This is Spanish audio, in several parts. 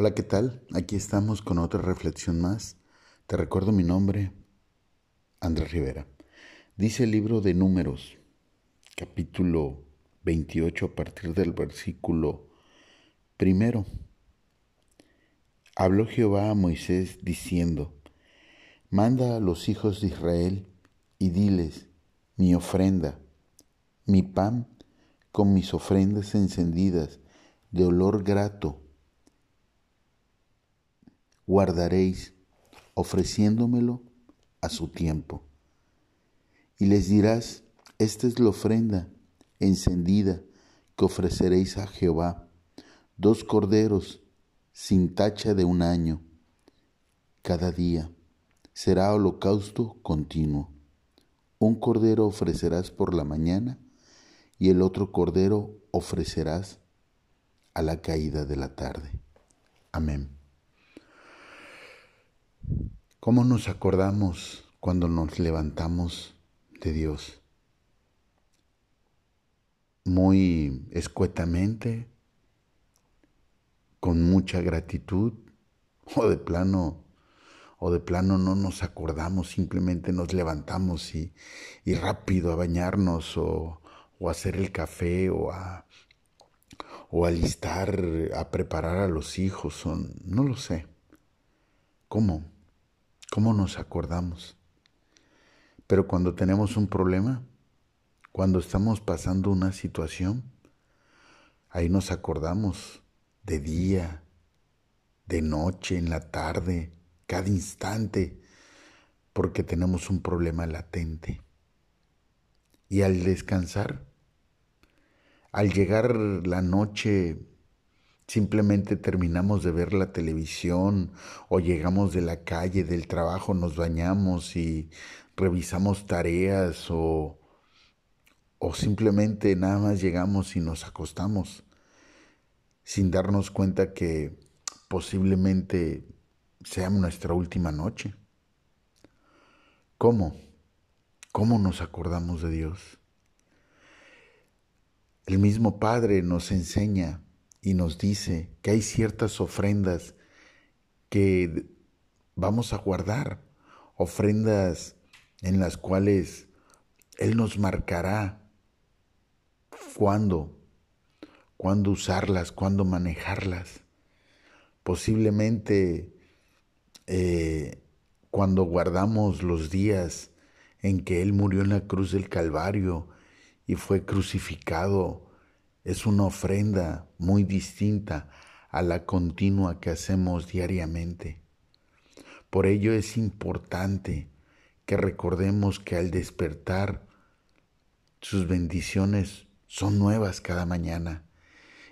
Hola, ¿qué tal? Aquí estamos con otra reflexión más. Te recuerdo mi nombre, Andrés Rivera. Dice el libro de Números, capítulo 28, a partir del versículo primero. Habló Jehová a Moisés diciendo, Manda a los hijos de Israel y diles, mi ofrenda, mi pan con mis ofrendas encendidas de olor grato guardaréis, ofreciéndomelo a su tiempo. Y les dirás, esta es la ofrenda encendida que ofreceréis a Jehová, dos corderos sin tacha de un año, cada día. Será holocausto continuo. Un cordero ofrecerás por la mañana y el otro cordero ofrecerás a la caída de la tarde. Amén. ¿Cómo nos acordamos cuando nos levantamos de Dios? Muy escuetamente, con mucha gratitud, o de plano, o de plano no nos acordamos, simplemente nos levantamos y, y rápido a bañarnos o, o a hacer el café o a, o alistar, a preparar a los hijos, no lo sé. ¿Cómo? ¿Cómo nos acordamos? Pero cuando tenemos un problema, cuando estamos pasando una situación, ahí nos acordamos de día, de noche, en la tarde, cada instante, porque tenemos un problema latente. Y al descansar, al llegar la noche Simplemente terminamos de ver la televisión o llegamos de la calle, del trabajo, nos bañamos y revisamos tareas o, o simplemente nada más llegamos y nos acostamos sin darnos cuenta que posiblemente sea nuestra última noche. ¿Cómo? ¿Cómo nos acordamos de Dios? El mismo Padre nos enseña y nos dice que hay ciertas ofrendas que vamos a guardar, ofrendas en las cuales Él nos marcará cuándo, cuándo usarlas, cuándo manejarlas. Posiblemente eh, cuando guardamos los días en que Él murió en la cruz del Calvario y fue crucificado es una ofrenda muy distinta a la continua que hacemos diariamente. Por ello es importante que recordemos que al despertar sus bendiciones son nuevas cada mañana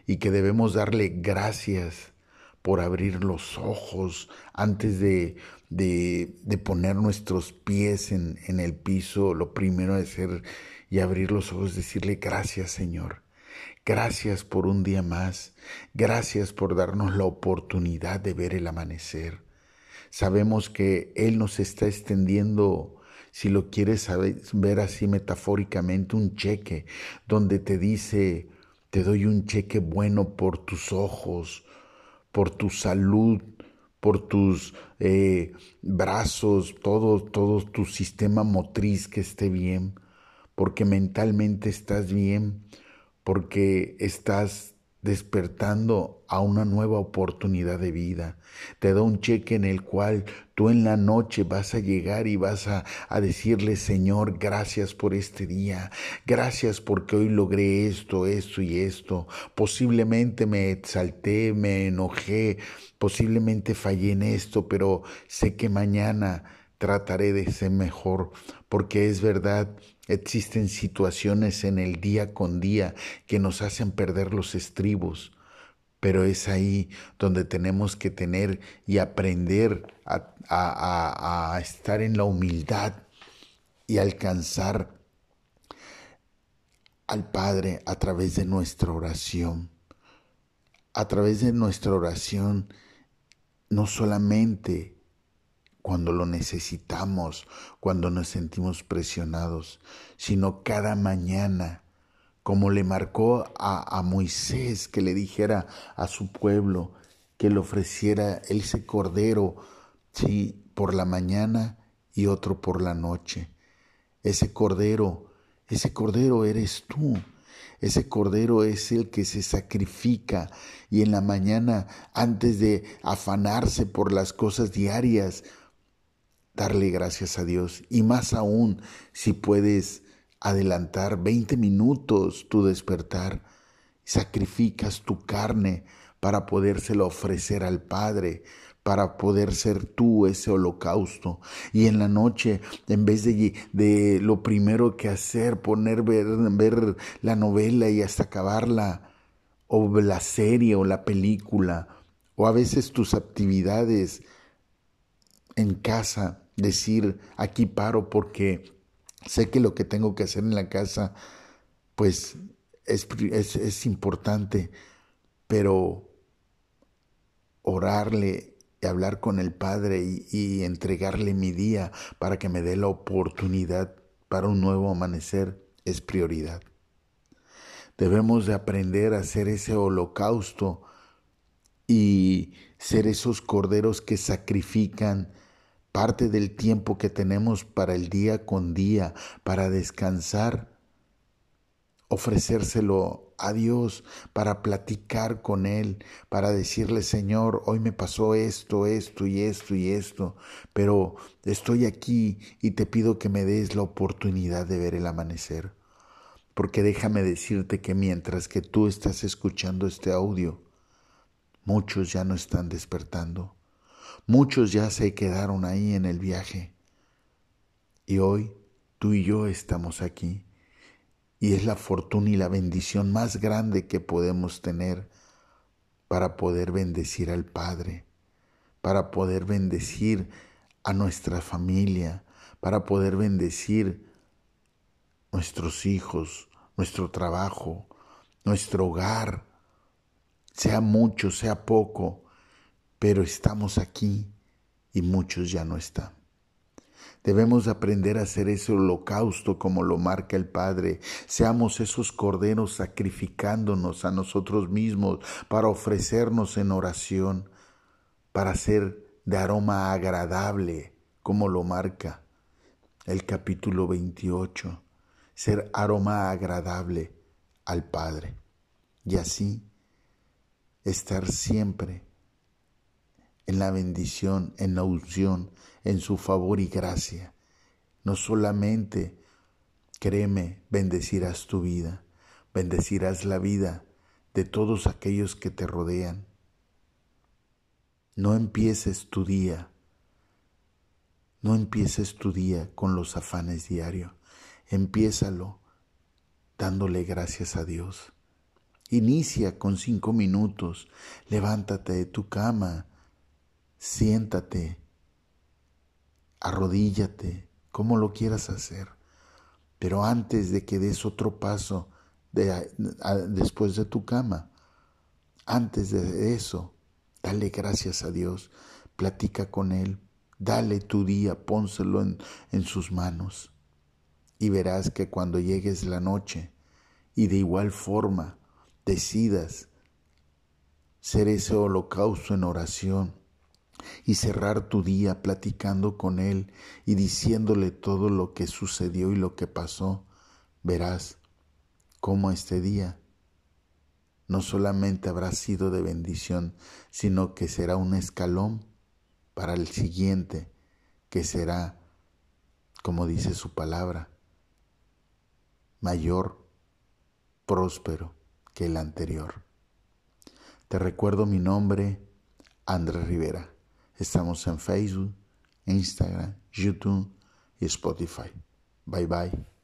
y que debemos darle gracias por abrir los ojos antes de, de, poner nuestros pies en, en el piso. Lo primero de hacer y abrir los ojos, decirle gracias Señor. Gracias por un día más. Gracias por darnos la oportunidad de ver el amanecer. Sabemos que Él nos está extendiendo, si lo quieres ver así metafóricamente, un cheque donde te dice, te doy un cheque bueno por tus ojos, por tu salud, por tus eh, brazos, todo, todo tu sistema motriz que esté bien, porque mentalmente estás bien, porque estás despertando a una nueva oportunidad de vida. Te da un cheque en el cual tú en la noche vas a llegar y vas a, decirle, Señor, gracias por este día, gracias porque hoy logré esto, esto y esto. Posiblemente me exalté, me enojé, posiblemente fallé en esto, pero sé que mañana trataré de ser mejor, porque es verdad, existen situaciones en el día con día que nos hacen perder los estribos, pero es ahí donde tenemos que tener y aprender a, a estar en la humildad y alcanzar al Padre a través de nuestra oración. A través de nuestra oración, no solamente cuando lo necesitamos, cuando nos sentimos presionados, sino cada mañana, como le marcó a, Moisés que le dijera a su pueblo, que le ofreciera ese cordero, sí, por la mañana y otro por la noche. Ese cordero, ese cordero eres tú. Ese cordero es el que se sacrifica y en la mañana, antes de afanarse por las cosas diarias, darle gracias a Dios. Y más aún, si puedes adelantar 20 minutos tu despertar, sacrificas tu carne para podérselo ofrecer al Padre, para poder ser tú ese holocausto. Y en la noche, en vez de, lo primero que hacer, poner ver la novela y hasta acabarla, o la serie o la película, o a veces tus actividades en casa, decir, aquí paro porque sé que lo que tengo que hacer en la casa, pues es, es importante, pero orarle y hablar con el Padre y, y, entregarle mi día para que me dé la oportunidad para un nuevo amanecer es prioridad. Debemos de aprender a hacer ese holocausto y ser esos corderos que sacrifican parte del tiempo que tenemos para el día con día, para descansar, ofrecérselo a Dios, para platicar con Él, para decirle, Señor, hoy me pasó esto, esto y esto y esto, pero estoy aquí y te pido que me des la oportunidad de ver el amanecer. Porque déjame decirte que mientras que tú estás escuchando este audio, muchos ya no están despertando Muchos ya se quedaron ahí en el viaje. Y hoy tú y yo estamos aquí. Y es la fortuna y la bendición más grande que podemos tener para poder bendecir al Padre, para poder bendecir a nuestra familia, para poder bendecir nuestros hijos, nuestro trabajo, nuestro hogar, sea mucho, sea poco, pero estamos aquí y muchos ya no están. Debemos aprender a hacer ese holocausto como lo marca el Padre. Seamos esos corderos sacrificándonos a nosotros mismos para ofrecernos en oración, para ser de aroma agradable como lo marca el capítulo 28. Ser aroma agradable al Padre. Y así estar siempre en la bendición, en la unción, en su favor y gracia. No solamente, créeme, bendecirás tu vida, bendecirás la vida de todos aquellos que te rodean. No empieces tu día, no empieces tu día con los afanes diarios, empiézalo dándole gracias a Dios. Inicia con cinco minutos, levántate de tu cama, siéntate, arrodíllate, como lo quieras hacer. Pero antes de que des otro paso después de tu cama, antes de eso, dale gracias a Dios, platica con Él, dale tu día, pónselo en, en sus manos. Y verás que cuando llegues la noche y de igual forma decidas ser ese holocausto en oración, y cerrar tu día platicando con Él y diciéndole todo lo que sucedió y lo que pasó, verás cómo este día no solamente habrá sido de bendición, sino que será un escalón para el siguiente, que será, como dice su palabra, mayor, próspero que el anterior. Te recuerdo mi nombre, Andrés Rivera. Estamos en Facebook, Instagram, YouTube y Spotify. Bye bye.